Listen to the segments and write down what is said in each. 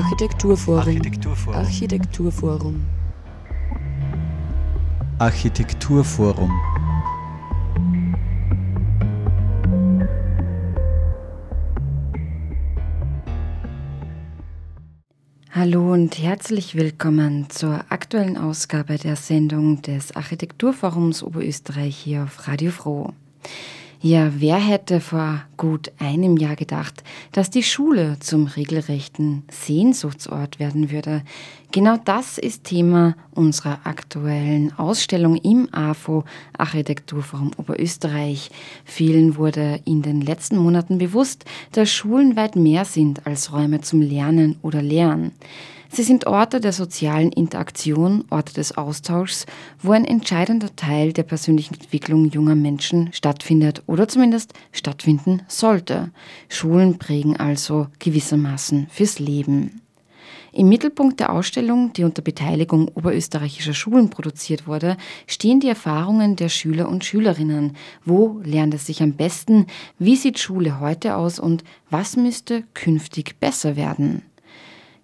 Architekturforum. Architekturforum. Architekturforum. Architekturforum. Hallo und herzlich willkommen zur aktuellen Ausgabe der Sendung des Architekturforums Oberösterreich hier auf Radio Froh. Ja, wer hätte vor gut einem Jahr gedacht, dass die Schule zum regelrechten Sehnsuchtsort werden würde? Genau das ist Thema unserer aktuellen Ausstellung im AFO Architekturforum Oberösterreich. Vielen wurde in den letzten Monaten bewusst, dass Schulen weit mehr sind als Räume zum Lernen oder Lehren. Sie sind Orte der sozialen Interaktion, Orte des Austauschs, wo ein entscheidender Teil der persönlichen Entwicklung junger Menschen stattfindet oder zumindest stattfinden sollte. Schulen prägen also gewissermaßen fürs Leben. Im Mittelpunkt der Ausstellung, die unter Beteiligung oberösterreichischer Schulen produziert wurde, stehen die Erfahrungen der Schüler und Schülerinnen. Wo lernt es sich am besten? Wie sieht Schule heute aus und was müsste künftig besser werden?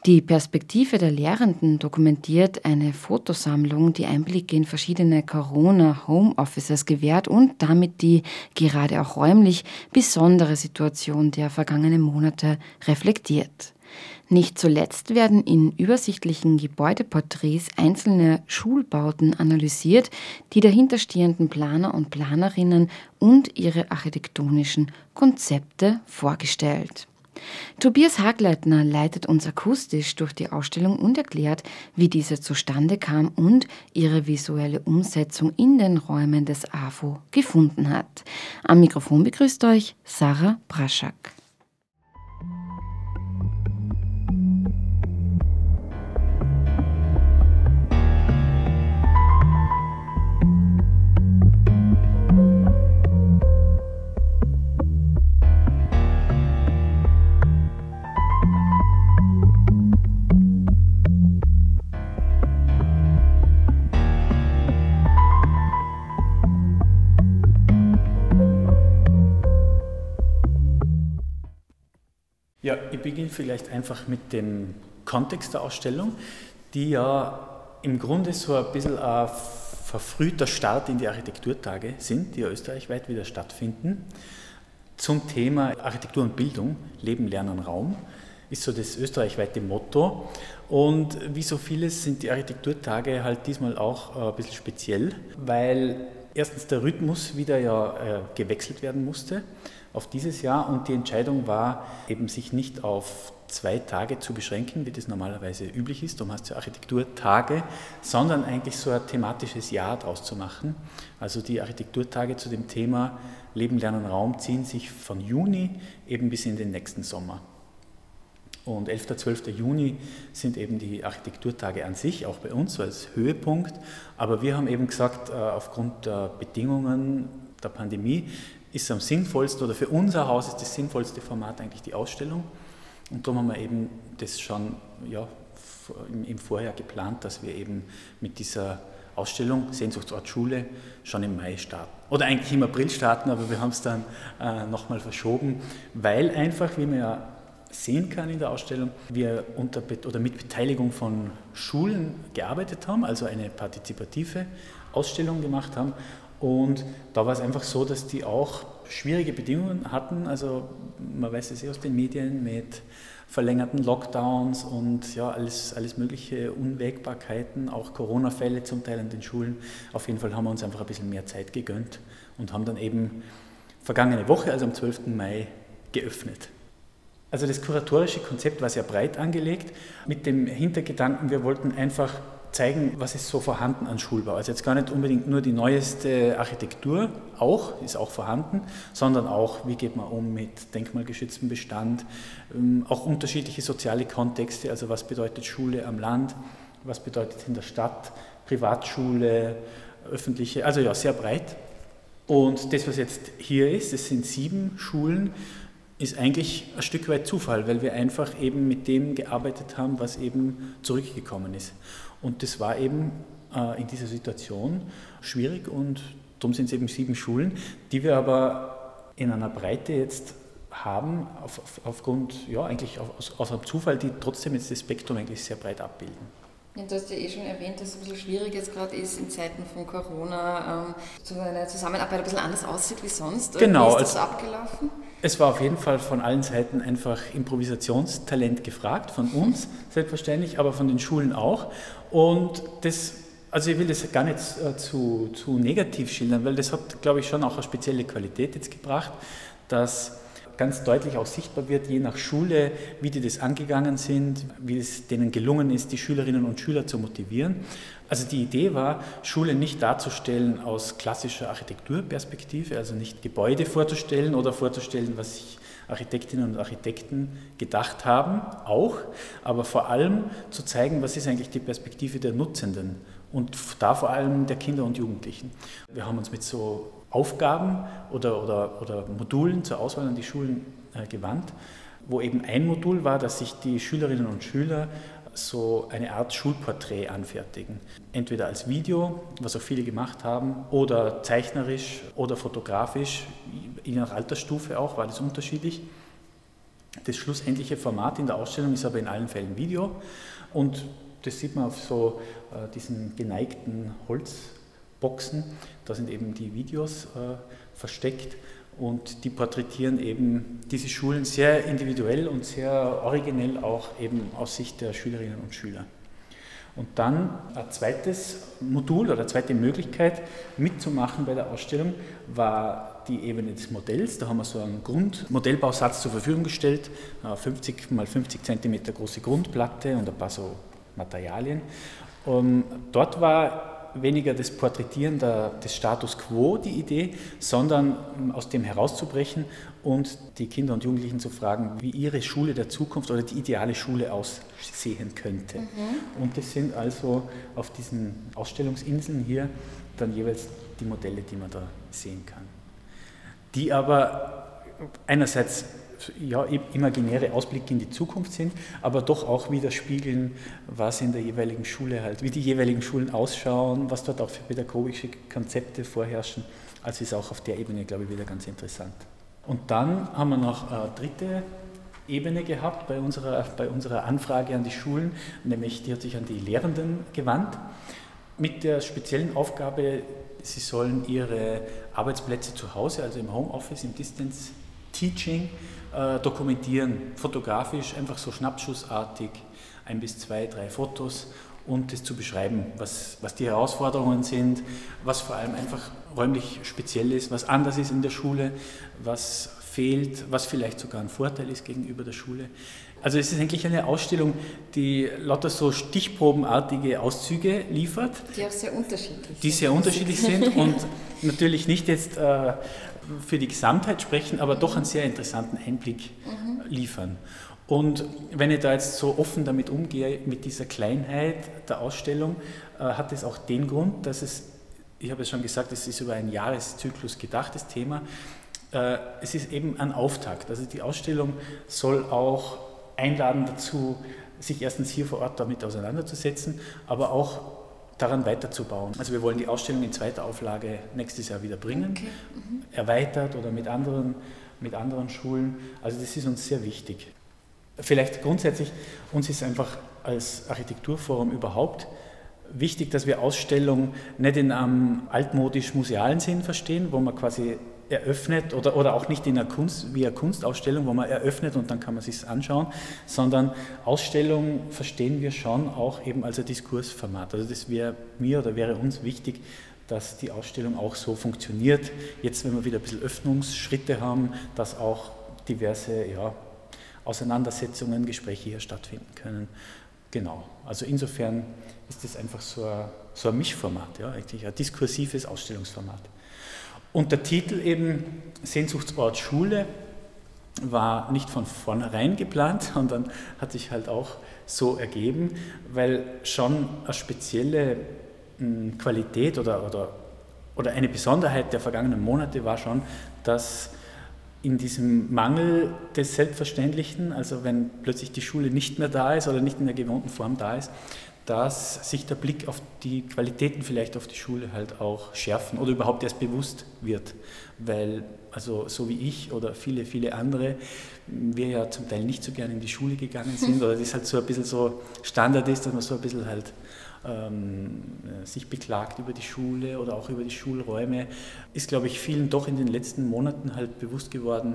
Die Perspektive der Lehrenden dokumentiert eine Fotosammlung, die Einblicke in verschiedene Corona-Homeoffices gewährt und damit die gerade auch räumlich besondere Situation der vergangenen Monate reflektiert. Nicht zuletzt werden in übersichtlichen Gebäudeporträts einzelne Schulbauten analysiert, die dahinterstehenden Planer und Planerinnen und ihre architektonischen Konzepte vorgestellt. Tobias Hagleitner leitet uns akustisch durch die Ausstellung und erklärt, wie diese zustande kam und ihre visuelle Umsetzung in den Räumen des AFO gefunden hat. Am Mikrofon begrüßt euch Sarah Braschak. Beginne vielleicht einfach mit dem Kontext der Ausstellung, die ja im Grunde so ein bisschen ein verfrühter Start in die Architekturtage sind, die ja österreichweit wieder stattfinden. Zum Thema Architektur und Bildung, Leben, Lernen, Raum, ist so das österreichweite Motto. Und wie so vieles sind die Architekturtage halt diesmal auch ein bisschen speziell, weil erstens der Rhythmus wieder ja äh, gewechselt werden musste auf dieses Jahr und die Entscheidung war eben sich nicht auf zwei Tage zu beschränken, wie das normalerweise üblich ist, heißt es ja Architekturtage, sondern eigentlich so ein thematisches Jahr daraus zu machen. Also die Architekturtage zu dem Thema Leben, Lernen, Raum ziehen sich von Juni eben bis in den nächsten Sommer. Und 11. 12. Juni sind eben die Architekturtage an sich, auch bei uns als Höhepunkt. Aber wir haben eben gesagt, äh, aufgrund der Bedingungen der Pandemie ist am sinnvollsten oder für unser Haus ist das sinnvollste Format eigentlich die Ausstellung. Und darum haben wir eben das schon ja, im Vorjahr geplant, dass wir eben mit dieser Ausstellung Sehnsuchtsort Schule schon im Mai starten. Oder eigentlich im April starten, aber wir haben es dann äh, nochmal verschoben, weil einfach, wie man ja sehen kann in der Ausstellung, wir unter oder mit Beteiligung von Schulen gearbeitet haben, also eine partizipative Ausstellung gemacht haben und da war es einfach so, dass die auch schwierige Bedingungen hatten. Also man weiß es eh aus den Medien mit verlängerten Lockdowns und ja, alles, alles mögliche Unwägbarkeiten, auch Corona-Fälle zum Teil an den Schulen. Auf jeden Fall haben wir uns einfach ein bisschen mehr Zeit gegönnt und haben dann eben vergangene Woche, also am 12. Mai, geöffnet. Also das kuratorische Konzept war sehr breit angelegt, mit dem Hintergedanken, wir wollten einfach zeigen, was ist so vorhanden an Schulbau. Also jetzt gar nicht unbedingt nur die neueste Architektur, auch, ist auch vorhanden, sondern auch, wie geht man um mit denkmalgeschütztem Bestand, ähm, auch unterschiedliche soziale Kontexte, also was bedeutet Schule am Land, was bedeutet in der Stadt, Privatschule, öffentliche, also ja, sehr breit. Und das, was jetzt hier ist, das sind sieben Schulen, ist eigentlich ein Stück weit Zufall, weil wir einfach eben mit dem gearbeitet haben, was eben zurückgekommen ist. Und das war eben äh, in dieser Situation schwierig und darum sind es eben sieben Schulen, die wir aber in einer Breite jetzt haben, auf, auf, aufgrund, ja, eigentlich aus, aus einem Zufall, die trotzdem jetzt das Spektrum eigentlich sehr breit abbilden. Ja, du hast ja eh schon erwähnt, dass es ein bisschen schwierig jetzt gerade ist in Zeiten von Corona, ähm, so eine Zusammenarbeit ein bisschen anders aussieht wie sonst. Genau. Wie ist das also, abgelaufen? Es war auf jeden Fall von allen Seiten einfach Improvisationstalent gefragt, von uns selbstverständlich, aber von den Schulen auch. Und das, also ich will das gar nicht äh, zu, zu negativ schildern, weil das hat, glaube ich, schon auch eine spezielle Qualität jetzt gebracht, dass ganz deutlich auch sichtbar wird, je nach Schule, wie die das angegangen sind, wie es denen gelungen ist, die Schülerinnen und Schüler zu motivieren. Also die Idee war, Schule nicht darzustellen aus klassischer Architekturperspektive, also nicht Gebäude vorzustellen oder vorzustellen, was sich Architektinnen und Architekten gedacht haben, auch, aber vor allem zu zeigen, was ist eigentlich die Perspektive der Nutzenden und da vor allem der Kinder und Jugendlichen. Wir haben uns mit so Aufgaben oder, oder, oder Modulen zur Auswahl an die Schulen äh, gewandt, wo eben ein Modul war, dass sich die Schülerinnen und Schüler so eine Art Schulporträt anfertigen. Entweder als Video, was auch viele gemacht haben, oder zeichnerisch oder fotografisch, je nach Altersstufe auch, war das unterschiedlich. Das schlussendliche Format in der Ausstellung ist aber in allen Fällen Video und das sieht man auf so äh, diesen geneigten Holzboxen. Da sind eben die Videos äh, versteckt und die porträtieren eben diese Schulen sehr individuell und sehr originell auch eben aus Sicht der Schülerinnen und Schüler. Und dann ein zweites Modul oder zweite Möglichkeit mitzumachen bei der Ausstellung war die Ebene des Modells. Da haben wir so einen Grundmodellbausatz zur Verfügung gestellt, 50 mal 50 cm große Grundplatte und ein paar so Materialien. Und dort war weniger das Porträtieren der, des Status quo die Idee, sondern aus dem herauszubrechen und die Kinder und Jugendlichen zu fragen, wie ihre Schule der Zukunft oder die ideale Schule aussehen könnte. Mhm. Und das sind also auf diesen Ausstellungsinseln hier dann jeweils die Modelle, die man da sehen kann. Die aber einerseits ja, imaginäre Ausblicke in die Zukunft sind, aber doch auch widerspiegeln, was in der jeweiligen Schule halt, wie die jeweiligen Schulen ausschauen, was dort auch für pädagogische Konzepte vorherrschen. Also ist auch auf der Ebene, glaube ich, wieder ganz interessant. Und dann haben wir noch eine dritte Ebene gehabt bei unserer, bei unserer Anfrage an die Schulen, nämlich die hat sich an die Lehrenden gewandt, mit der speziellen Aufgabe, sie sollen ihre Arbeitsplätze zu Hause, also im Homeoffice, im Distance Teaching, äh, dokumentieren, fotografisch, einfach so schnappschussartig, ein bis zwei, drei Fotos und das zu beschreiben, was, was die Herausforderungen sind, was vor allem einfach räumlich speziell ist, was anders ist in der Schule, was fehlt, was vielleicht sogar ein Vorteil ist gegenüber der Schule. Also es ist eigentlich eine Ausstellung, die lauter so stichprobenartige Auszüge liefert. Die auch sehr unterschiedlich sind. Die sehr unterschiedlich sind und natürlich nicht jetzt äh, für die Gesamtheit sprechen, aber doch einen sehr interessanten Einblick mhm. liefern. Und wenn ich da jetzt so offen damit umgehe, mit dieser Kleinheit der Ausstellung, äh, hat es auch den Grund, dass es, ich habe es schon gesagt, es ist über einen Jahreszyklus gedacht, das Thema. Äh, es ist eben ein Auftakt. Also die Ausstellung soll auch einladen dazu, sich erstens hier vor Ort damit auseinanderzusetzen, aber auch daran weiterzubauen. Also wir wollen die Ausstellung in zweiter Auflage nächstes Jahr wieder bringen, okay. mhm. erweitert oder mit anderen, mit anderen Schulen. Also das ist uns sehr wichtig. Vielleicht grundsätzlich, uns ist einfach als Architekturforum überhaupt wichtig, dass wir Ausstellungen nicht in einem altmodisch-musealen Sinn verstehen, wo man quasi eröffnet oder, oder auch nicht in einer Kunst, wie eine Kunstausstellung, wo man eröffnet und dann kann man sich anschauen, sondern Ausstellung verstehen wir schon auch eben als ein Diskursformat. Also das wäre mir oder wäre uns wichtig, dass die Ausstellung auch so funktioniert. Jetzt, wenn wir wieder ein bisschen Öffnungsschritte haben, dass auch diverse ja, Auseinandersetzungen, Gespräche hier stattfinden können. Genau, also insofern ist das einfach so ein, so ein Mischformat, ja, eigentlich ein diskursives Ausstellungsformat. Und der Titel eben Sehnsuchtsort Schule war nicht von vornherein geplant, sondern hat sich halt auch so ergeben, weil schon eine spezielle hm, Qualität oder, oder, oder eine Besonderheit der vergangenen Monate war schon, dass in diesem Mangel des Selbstverständlichen, also wenn plötzlich die Schule nicht mehr da ist oder nicht in der gewohnten Form da ist, dass sich der Blick auf die Qualitäten vielleicht auf die Schule halt auch schärfen oder überhaupt erst bewusst wird. Weil, also so wie ich oder viele, viele andere, wir ja zum Teil nicht so gerne in die Schule gegangen sind oder das halt so ein bisschen so Standard ist, dass man so ein bisschen halt ähm, sich beklagt über die Schule oder auch über die Schulräume, ist, glaube ich, vielen doch in den letzten Monaten halt bewusst geworden,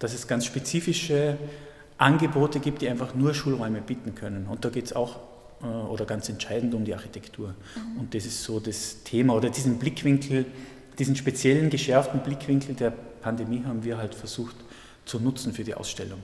dass es ganz spezifische Angebote gibt, die einfach nur Schulräume bieten können. Und da geht es auch äh, oder ganz entscheidend um die Architektur. Mhm. Und das ist so das Thema oder diesen Blickwinkel, diesen speziellen geschärften Blickwinkel der Pandemie haben wir halt versucht zu nutzen für die Ausstellung.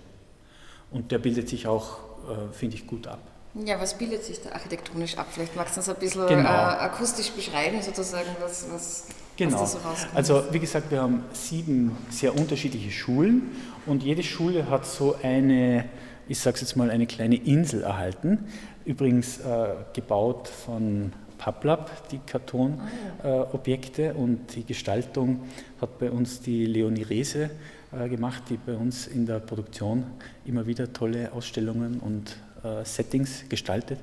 Und der bildet sich auch, äh, finde ich, gut ab. Ja, was bildet sich da architektonisch ab? Vielleicht magst du uns ein bisschen genau. äh, akustisch beschreiben, sozusagen, was, was, genau. was da so rauskommt. Also, wie gesagt, wir haben sieben sehr unterschiedliche Schulen und jede Schule hat so eine, ich sage es jetzt mal, eine kleine Insel erhalten. Übrigens äh, gebaut von Paplab, die Kartonobjekte ah, äh, und die Gestaltung hat bei uns die Leonie Rehse äh, gemacht, die bei uns in der Produktion immer wieder tolle Ausstellungen und Settings gestaltet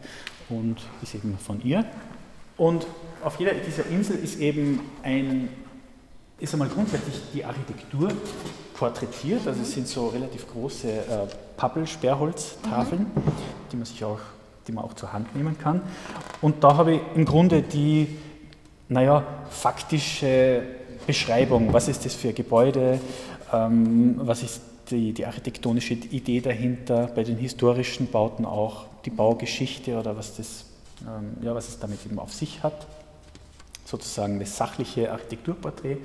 und ist eben von ihr. Und auf jeder dieser Insel ist eben ein, ist einmal grundsätzlich die Architektur porträtiert, also es sind so relativ große äh, Pappel-Sperrholztafeln, mhm. die man sich auch die man auch zur Hand nehmen kann. Und da habe ich im Grunde die, naja, faktische Beschreibung, was ist das für ein Gebäude, ähm, was ist die, die architektonische Idee dahinter, bei den historischen Bauten auch die Baugeschichte oder was, das, ähm, ja, was es damit eben auf sich hat. Sozusagen das sachliche Architekturporträt.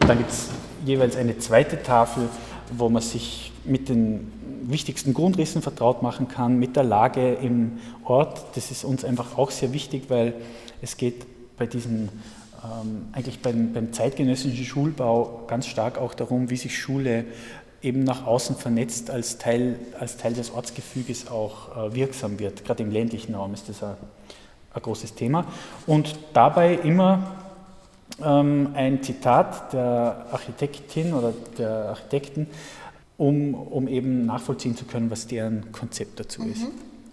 Und dann gibt es jeweils eine zweite Tafel, wo man sich mit den wichtigsten Grundrissen vertraut machen kann, mit der Lage im Ort. Das ist uns einfach auch sehr wichtig, weil es geht bei diesen ähm, eigentlich beim, beim zeitgenössischen Schulbau ganz stark auch darum, wie sich Schule eben nach außen vernetzt als Teil, als Teil des Ortsgefüges auch äh, wirksam wird. Gerade im ländlichen Raum ist das ein, ein großes Thema. Und dabei immer ähm, ein Zitat der Architektin oder der Architekten, um, um eben nachvollziehen zu können, was deren Konzept dazu mhm. ist.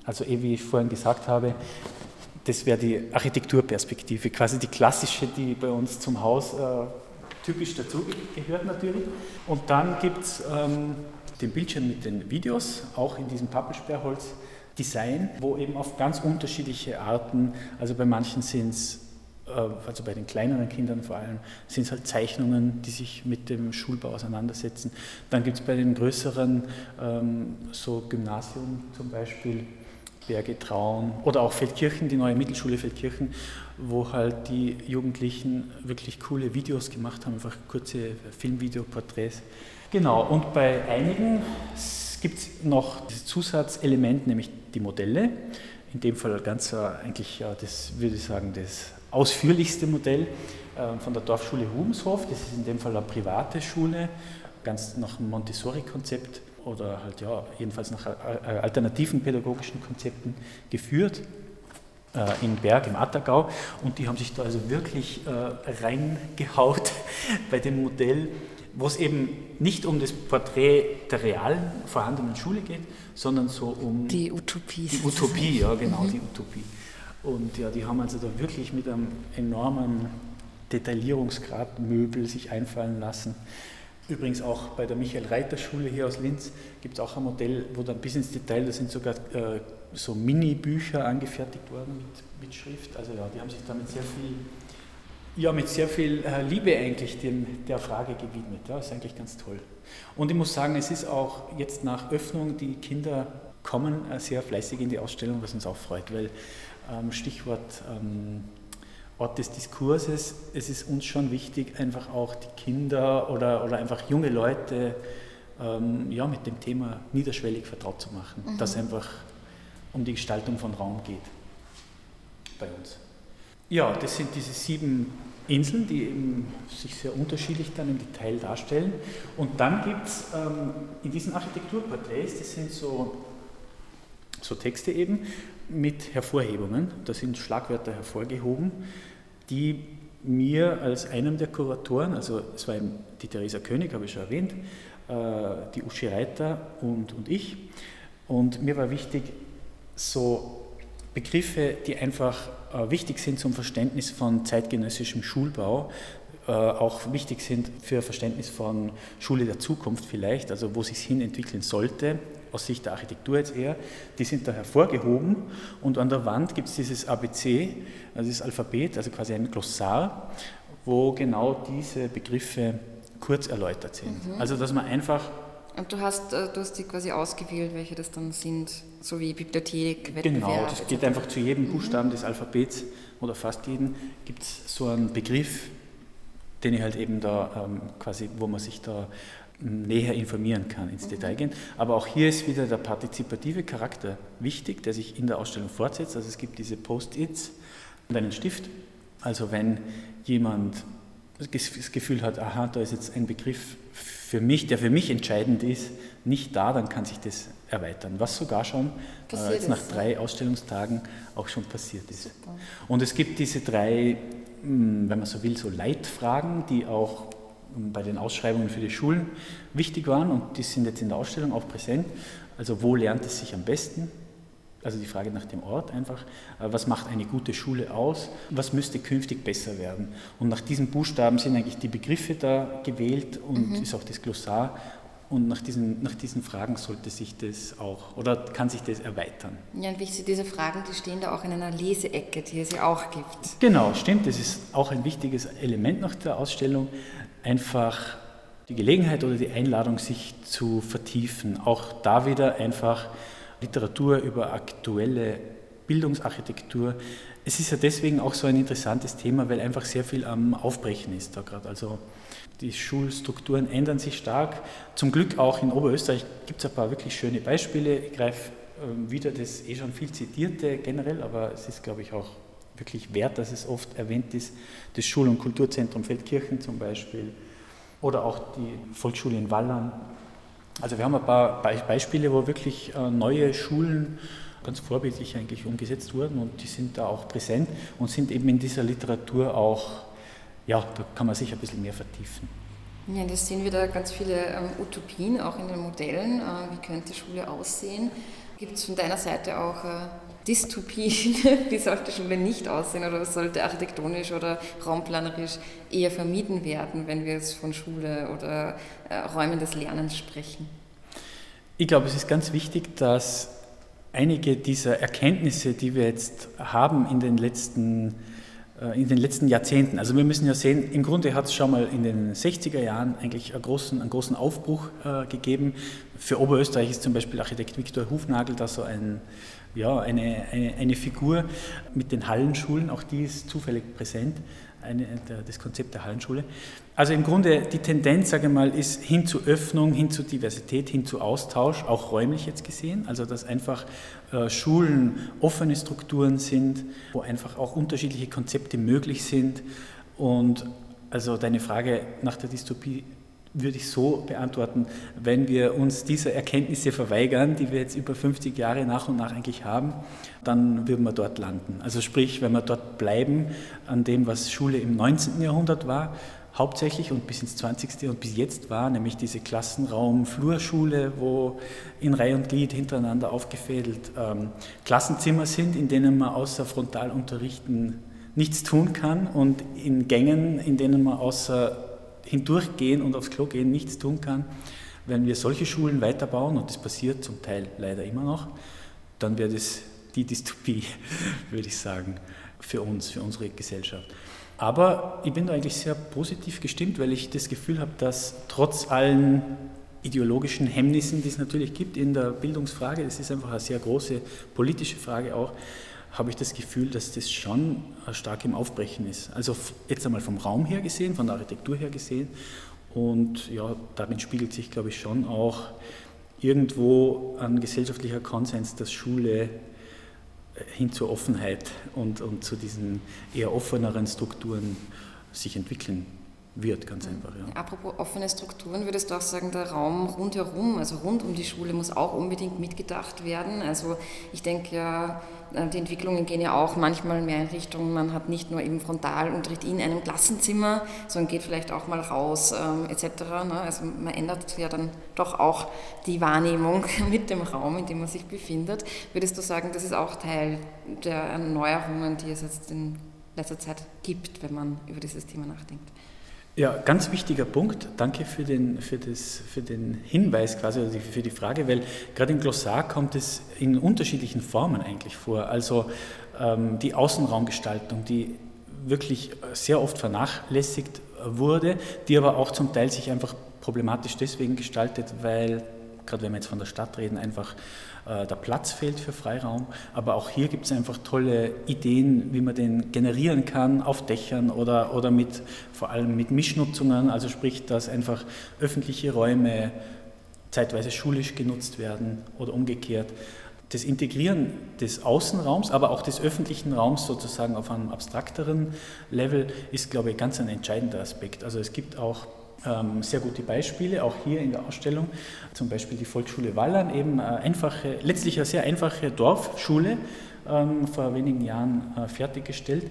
Also eh, wie ich vorhin gesagt habe, das wäre die Architekturperspektive, quasi die klassische, die bei uns zum Haus äh, typisch dazu gehört natürlich. Und dann gibt es ähm, den Bildschirm mit den Videos, auch in diesem Pappelsperrholz. Design, wo eben auf ganz unterschiedliche Arten, also bei manchen sind es, äh, also bei den kleineren Kindern vor allem, sind es halt Zeichnungen, die sich mit dem Schulbau auseinandersetzen. Dann gibt es bei den größeren, ähm, so Gymnasium zum Beispiel, Berge Traun oder auch Feldkirchen, die neue Mittelschule Feldkirchen, wo halt die Jugendlichen wirklich coole Videos gemacht haben, einfach kurze Filmvideoporträts. Genau, und bei einigen gibt es noch das Zusatzelement, nämlich die Modelle. In dem Fall ganz eigentlich, ja, das würde ich sagen, das ausführlichste Modell äh, von der Dorfschule Hubenshof. Das ist in dem Fall eine private Schule, ganz nach dem Montessori-Konzept oder halt ja, jedenfalls nach äh, alternativen pädagogischen Konzepten geführt äh, in Berg im Attergau und die haben sich da also wirklich äh, reingehaut bei dem Modell, wo es eben nicht um das Porträt der realen vorhandenen Schule geht, sondern so um die Utopie. Die Utopie, ja genau, mhm. die Utopie. Und ja, die haben also da wirklich mit einem enormen Detaillierungsgrad Möbel sich einfallen lassen. Übrigens auch bei der Michael-Reiter-Schule hier aus Linz gibt es auch ein Modell, wo dann bis ins Detail, da sind sogar äh, so Mini-Bücher angefertigt worden mit, mit, Schrift. Also ja, die haben sich damit sehr viel, ja, mit sehr viel äh, Liebe eigentlich dem, der Frage gewidmet. Ja, ist eigentlich ganz toll. Und ich muss sagen, es ist auch jetzt nach Öffnung, die Kinder kommen äh, sehr fleißig in die Ausstellung, was uns auch freut, weil ähm, Stichwort ähm, Ort des Diskurses. Es ist uns schon wichtig, einfach auch die Kinder oder, oder einfach junge Leute ähm, ja, mit dem Thema niederschwellig vertraut zu machen, mhm. dass einfach um die Gestaltung von Raum geht bei uns. Ja, das sind diese sieben Inseln, die eben sich sehr unterschiedlich dann im Detail darstellen. Und dann gibt es ähm, in diesen Architekturporträts, das sind so, so Texte eben, mit Hervorhebungen. Da sind Schlagwörter hervorgehoben, die mir als einem der Kuratoren, also es war eben die Theresa König, habe ich schon erwähnt, äh, die Uschi Reiter und, und ich. Und mir war wichtig, so Begriffe, die einfach äh, wichtig sind zum Verständnis von zeitgenössischem Schulbau, äh, auch wichtig sind für Verständnis von Schule der Zukunft vielleicht, also wo sich hin entwickeln sollte, aus Sicht der Architektur jetzt eher, die sind da hervorgehoben und an der Wand gibt es dieses ABC, also das Alphabet, also quasi ein Glossar, wo genau diese Begriffe kurz erläutert sind. Mhm. Also dass man einfach und du hast, äh, du hast die quasi ausgewählt, welche das dann sind, so wie Bibliothek, Wettbewerb. Genau, das geht einfach zu jedem mhm. Buchstaben des Alphabets oder fast jeden, gibt es so einen Begriff, den ich halt eben da ähm, quasi, wo man sich da näher informieren kann, ins. Detail gehen. Aber auch hier ist wieder der partizipative Charakter wichtig, der sich in der Ausstellung fortsetzt. Also es gibt diese Post-its und einen Stift. Also wenn jemand das Gefühl hat, aha, da ist jetzt ein Begriff für mich, der für mich entscheidend ist, nicht da, dann kann sich das erweitern, was sogar schon äh, jetzt nach drei Ausstellungstagen auch schon passiert ist. Super. Und es gibt diese drei, hm, wenn man so will, so Leitfragen, die auch bei den Ausschreibungen für die Schulen wichtig waren und die sind jetzt in der Ausstellung auch präsent. Also wo lernt es sich am besten? Also die Frage nach dem Ort einfach, äh, was macht eine gute Schule aus, was müsste künftig besser werden. Und nach diesen Buchstaben sind eigentlich die Begriffe da gewählt und mhm. ist auch das Glossar. Und nach diesen, nach diesen Fragen sollte sich das auch, oder kann sich das erweitern. Ja, und wichtig, diese Fragen, die stehen da auch in einer Leseecke, die es ja auch gibt. Genau, stimmt. Das ist auch ein wichtiges Element nach der Ausstellung. Einfach die Gelegenheit oder die Einladung, sich zu vertiefen. Auch da wieder einfach Literatur über aktuelle Bildungsarchitektur. Es ist ja deswegen auch so ein interessantes Thema, weil einfach sehr viel am Aufbrechen ist da gerade. Also die Schulstrukturen ändern sich stark. Zum Glück auch in Oberösterreich gibt es ein paar wirklich schöne Beispiele. Ich greife ähm, wieder das eh schon viel zitierte generell, aber es ist, glaube ich, auch wirklich wert, dass es oft erwähnt ist. Das Schul- und Kulturzentrum Feldkirchen zum Beispiel oder auch die Volksschule in Wallern also wir haben ein paar Beispiele, wo wirklich äh, neue Schulen ganz vorbildlich eigentlich umgesetzt wurden und die sind da auch präsent und sind eben in dieser Literatur auch, ja, da kann man sich ein bisschen mehr vertiefen. Ja, das sehen wir da ganz viele ähm, Utopien auch in den Modellen. Äh, wie könnte Schule aussehen? Gibt es von deiner Seite auch äh, Dystopien, wie sollte Schule nicht aussehen oder sollte architektonisch oder raumplanerisch eher vermieden werden, wenn wir jetzt von Schule oder äh, Räumen des Lernens sprechen? Ich glaube, es ist ganz wichtig, dass einige dieser Erkenntnisse, die wir jetzt haben in den letzten äh, in den letzten Jahrzehnten. Also wir müssen ja sehen, im Grunde hat es schon mal in den 60er Jahren eigentlich einen großen, einen großen Aufbruch äh, gegeben. Für Oberösterreich ist zum Beispiel Architekt Viktor Hufnagel da so ein, ja, eine, eine, eine Figur mit den Hallenschulen, auch die ist zufällig präsent, eine, das Konzept der Hallenschule. Also im Grunde die Tendenz, sage ich mal, ist hin zu Öffnung, hin zu Diversität, hin zu Austausch, auch räumlich jetzt gesehen. Also dass einfach äh, Schulen offene Strukturen sind, wo einfach auch unterschiedliche Konzepte möglich sind. Und also deine Frage nach der Dystopie würde ich so beantworten, wenn wir uns diese Erkenntnisse verweigern, die wir jetzt über 50 Jahre nach und nach eigentlich haben, dann würden wir dort landen. Also sprich, wenn wir dort bleiben an dem, was Schule im 19. Jahrhundert war, hauptsächlich und bis ins 20. und bis jetzt war, nämlich diese Klassenraum-Flurschule, wo in Reihe und Glied hintereinander aufgefädelt ähm, Klassenzimmer sind, in denen man außer Frontalunterrichten nichts tun kann und in Gängen, in denen man außer hindurchgehen und aufs Klo gehen nichts tun kann. Wenn wir solche Schulen weiterbauen, und das passiert zum Teil leider immer noch, dann wäre das die Dystopie, würde ich sagen, für uns, für unsere Gesellschaft. Aber ich bin da eigentlich sehr positiv gestimmt, weil ich das Gefühl habe, dass trotz allen ideologischen Hemmnissen, die es natürlich gibt in der Bildungsfrage, das ist einfach eine sehr große politische Frage auch, habe ich das Gefühl, dass das schon stark im Aufbrechen ist. Also jetzt einmal vom Raum her gesehen, von der Architektur her gesehen. Und ja, darin spiegelt sich, glaube ich, schon auch irgendwo ein gesellschaftlicher Konsens, dass Schule hin zur Offenheit und, und zu diesen eher offeneren Strukturen sich entwickeln wird, ganz einfach. Ja. Apropos offene Strukturen, würdest du auch sagen, der Raum rundherum, also rund um die Schule, muss auch unbedingt mitgedacht werden? Also ich denke ja, die Entwicklungen gehen ja auch manchmal mehr in Richtung, man hat nicht nur eben Frontalunterricht in einem Klassenzimmer, sondern geht vielleicht auch mal raus ähm, etc. Ne? Also man ändert ja dann doch auch die Wahrnehmung mit dem Raum, in dem man sich befindet. Würdest du sagen, das ist auch Teil der Erneuerungen, die es jetzt in letzter Zeit gibt, wenn man über dieses Thema nachdenkt? Ja, ganz wichtiger Punkt. Danke für den, für das, für den Hinweis quasi, oder für die Frage, weil gerade im Glossar kommt es in unterschiedlichen Formen eigentlich vor. Also ähm, die Außenraumgestaltung, die wirklich sehr oft vernachlässigt wurde, die aber auch zum Teil sich einfach problematisch deswegen gestaltet, weil, gerade wenn wir jetzt von der Stadt reden, einfach der Platz fehlt für Freiraum. Aber auch hier gibt es einfach tolle Ideen, wie man den generieren kann auf Dächern oder, oder mit, vor allem mit Mischnutzungen, also sprich, dass einfach öffentliche Räume zeitweise schulisch genutzt werden oder umgekehrt. Das Integrieren des Außenraums, aber auch des öffentlichen Raums sozusagen auf einem abstrakteren Level ist, glaube ich, ganz ein entscheidender Aspekt. Also es gibt auch sehr gute Beispiele, auch hier in der Ausstellung. Zum Beispiel die Volksschule Wallern, eben eine einfache, letztlich eine sehr einfache Dorfschule, ähm, vor wenigen Jahren äh, fertiggestellt,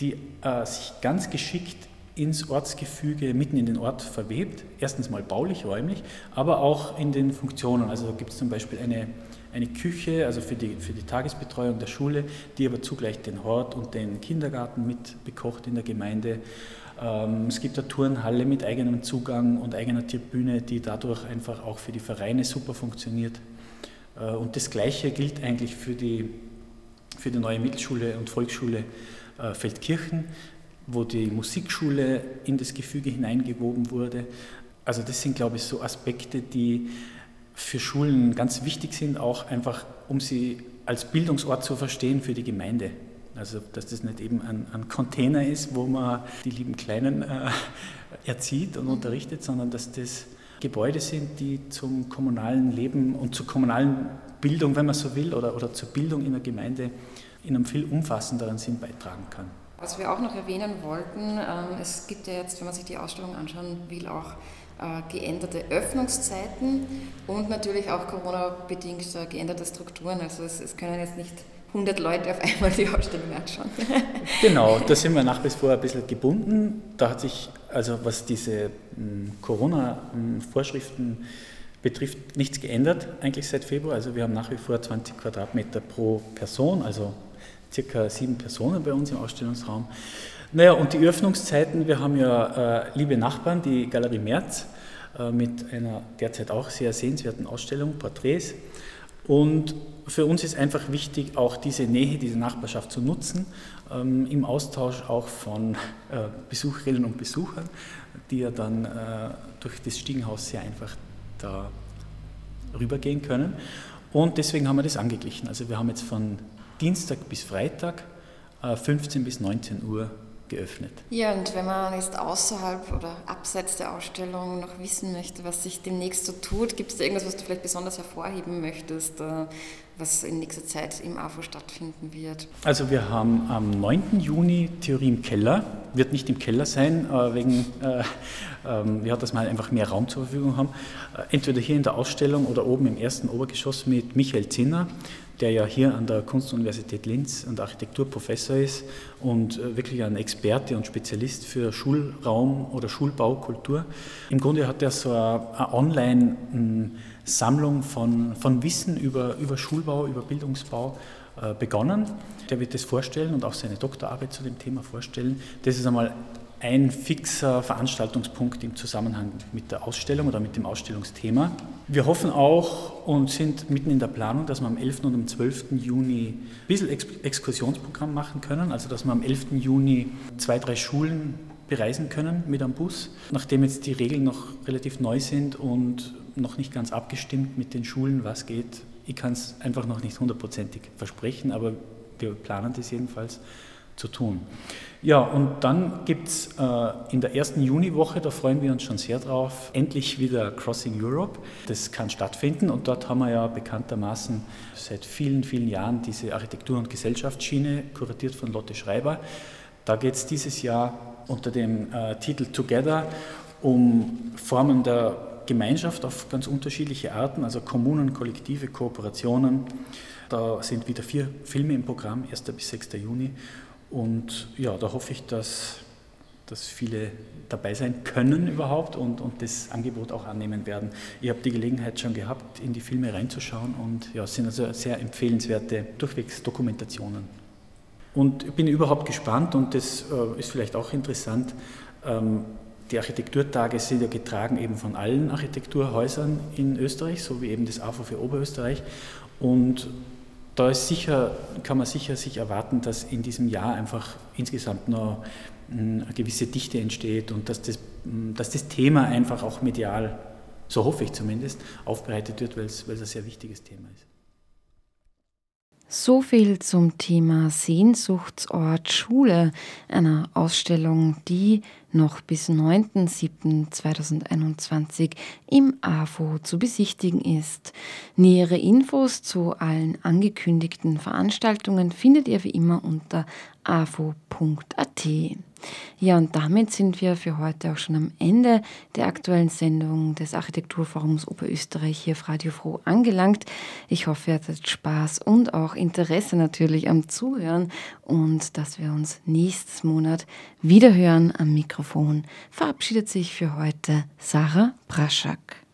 die äh, sich ganz geschickt ins Ortsgefüge mitten in den Ort verwebt. Erstens mal baulich, räumlich, aber auch in den Funktionen. Also gibt es zum Beispiel eine, eine Küche, also für die, für die Tagesbetreuung der Schule, die aber zugleich den Hort und den Kindergarten mit bekocht in der Gemeinde. Ähm, es gibt eine Turnhalle mit eigenem Zugang und eigener Tribüne, die dadurch einfach auch für die Vereine super funktioniert. Äh, und das Gleiche gilt eigentlich für die, für die neue Mittelschule und Volksschule äh, Feldkirchen, wo die Musikschule in das Gefüge hineingewoben wurde. Also das sind, glaube ich, so Aspekte, die für Schulen ganz wichtig sind, auch einfach, um sie als Bildungsort zu verstehen für die Gemeinde. Also dass das nicht eben ein, ein Container ist, wo man die lieben Kleinen äh, erzieht und unterrichtet, sondern dass das Gebäude sind, die zum kommunalen Leben und zur kommunalen Bildung, wenn man so will, oder, oder zur Bildung in der Gemeinde in einem viel umfassenderen Sinn beitragen kann. Was wir auch noch erwähnen wollten, ähm, es gibt ja jetzt, wenn man sich die Ausstellung anschauen will, auch äh, geänderte Öffnungszeiten und natürlich auch Corona-bedingt geänderte Strukturen. Also es, es können jetzt nicht 100 Leute auf einmal die Ausstellung anschauen. genau, da sind wir nach wie vor ein bisschen gebunden. Da hat sich, also was diese hm, Corona-Vorschriften betrifft, nichts geändert, eigentlich seit Februar. Also wir haben nach wie vor 20 Quadratmeter pro Person, also circa sieben Personen bei uns im Ausstellungsraum. Naja, und die Öffnungszeiten, wir haben ja äh, liebe Nachbarn, die Galerie Merz, äh, mit einer derzeit auch sehr sehenswerten Ausstellung, Porträts. Und für uns ist einfach wichtig, auch diese Nähe, diese Nachbarschaft zu nutzen, ähm, im Austausch auch von äh, Besucherinnen und Besuchern, die ja dann äh, durch das Stiegenhaus sehr einfach da rübergehen können. Und deswegen haben wir das angeglichen. Also wir haben jetzt von Dienstag bis Freitag äh, 15 bis 19 Uhr geöffnet. Ja, und wenn man jetzt außerhalb oder abseits der Ausstellung noch wissen möchte, was sich demnächst so tut, gibt es da irgendwas, was du vielleicht besonders hervorheben möchtest, äh, was in nächster Zeit im AFO stattfinden wird? Also wir haben am 9. Juni Theorie im Keller, wird nicht im Keller sein, äh, wegen, äh, äh, ja, dass wir halt einfach mehr Raum zur Verfügung haben. Äh, entweder hier in der Ausstellung oder oben im ersten Obergeschoss mit Michael Zinner, der ja hier an der Kunstuniversität Linz und Architekturprofessor ist und äh, wirklich ein Experte und Spezialist für Schulraum oder Schulbaukultur. Im Grunde hat er so eine Online-Sammlung von, von Wissen über, über Schulbau, über Bildungsbau äh, begonnen. Der wird das vorstellen und auch seine Doktorarbeit zu dem Thema vorstellen. Das ist einmal ein fixer Veranstaltungspunkt im Zusammenhang mit der Ausstellung oder mit dem Ausstellungsthema. Wir hoffen auch und sind mitten in der Planung, dass wir am 11. und am 12. Juni ein bisschen Exkursionsprogramm machen können, also dass wir am 11. Juni zwei, drei Schulen bereisen können mit einem Bus. Nachdem jetzt die Regeln noch relativ neu sind und noch nicht ganz abgestimmt mit den Schulen, was geht, ich kann es einfach noch nicht hundertprozentig versprechen, aber wir planen das jedenfalls zu tun. Ja, und dann gibt es äh, in der ersten Juniwoche, da freuen wir uns schon sehr drauf, endlich wieder Crossing Europe. Das kann stattfinden und dort haben wir ja bekanntermaßen seit vielen, vielen Jahren diese Architektur- und Gesellschaftsschiene, kuratiert von Lotte Schreiber. Da geht es dieses Jahr unter dem äh, Titel Together um Formen der Gemeinschaft auf ganz unterschiedliche Arten, also Kommunen, Kollektive, Kooperationen. Da sind wieder vier Filme im Programm, 1. bis 6. Juni. Und ja, da hoffe ich, dass, dass viele dabei sein können überhaupt und, und das Angebot auch annehmen werden. Ich habe die Gelegenheit schon gehabt, in die Filme reinzuschauen und ja, es sind also sehr empfehlenswerte Durchwegsdokumentationen. Und ich bin überhaupt gespannt und das äh, ist vielleicht auch interessant. Ähm, die Architekturtage sind ja getragen eben von allen Architekturhäusern in Österreich, so wie eben das AFO für Oberösterreich. Und da ist sicher, kann man sicher sich erwarten, dass in diesem Jahr einfach insgesamt noch hm, eine gewisse Dichte entsteht und dass das, hm, dass das Thema einfach auch medial, so hoffe ich zumindest, aufbereitet wird, weil es, weil es ein sehr wichtiges Thema ist. So viel zum Thema Sehnsuchtsort Schule, einer Ausstellung, die noch bis 9.7.2021 im AFO zu besichtigen ist. Nähere Infos zu allen angekündigten Veranstaltungen findet ihr wie immer unter afo.at. Ja, und damit sind wir für heute auch schon am Ende der aktuellen Sendung des Architekturforums Oberösterreich hier auf Radio Froh angelangt. Ich hoffe, ihr hattet Spaß und auch Interesse natürlich am Zuhören und dass wir uns nächstes Monat wiederhören am Mikrofon. Verabschiedet sich für heute Sarah Braschak.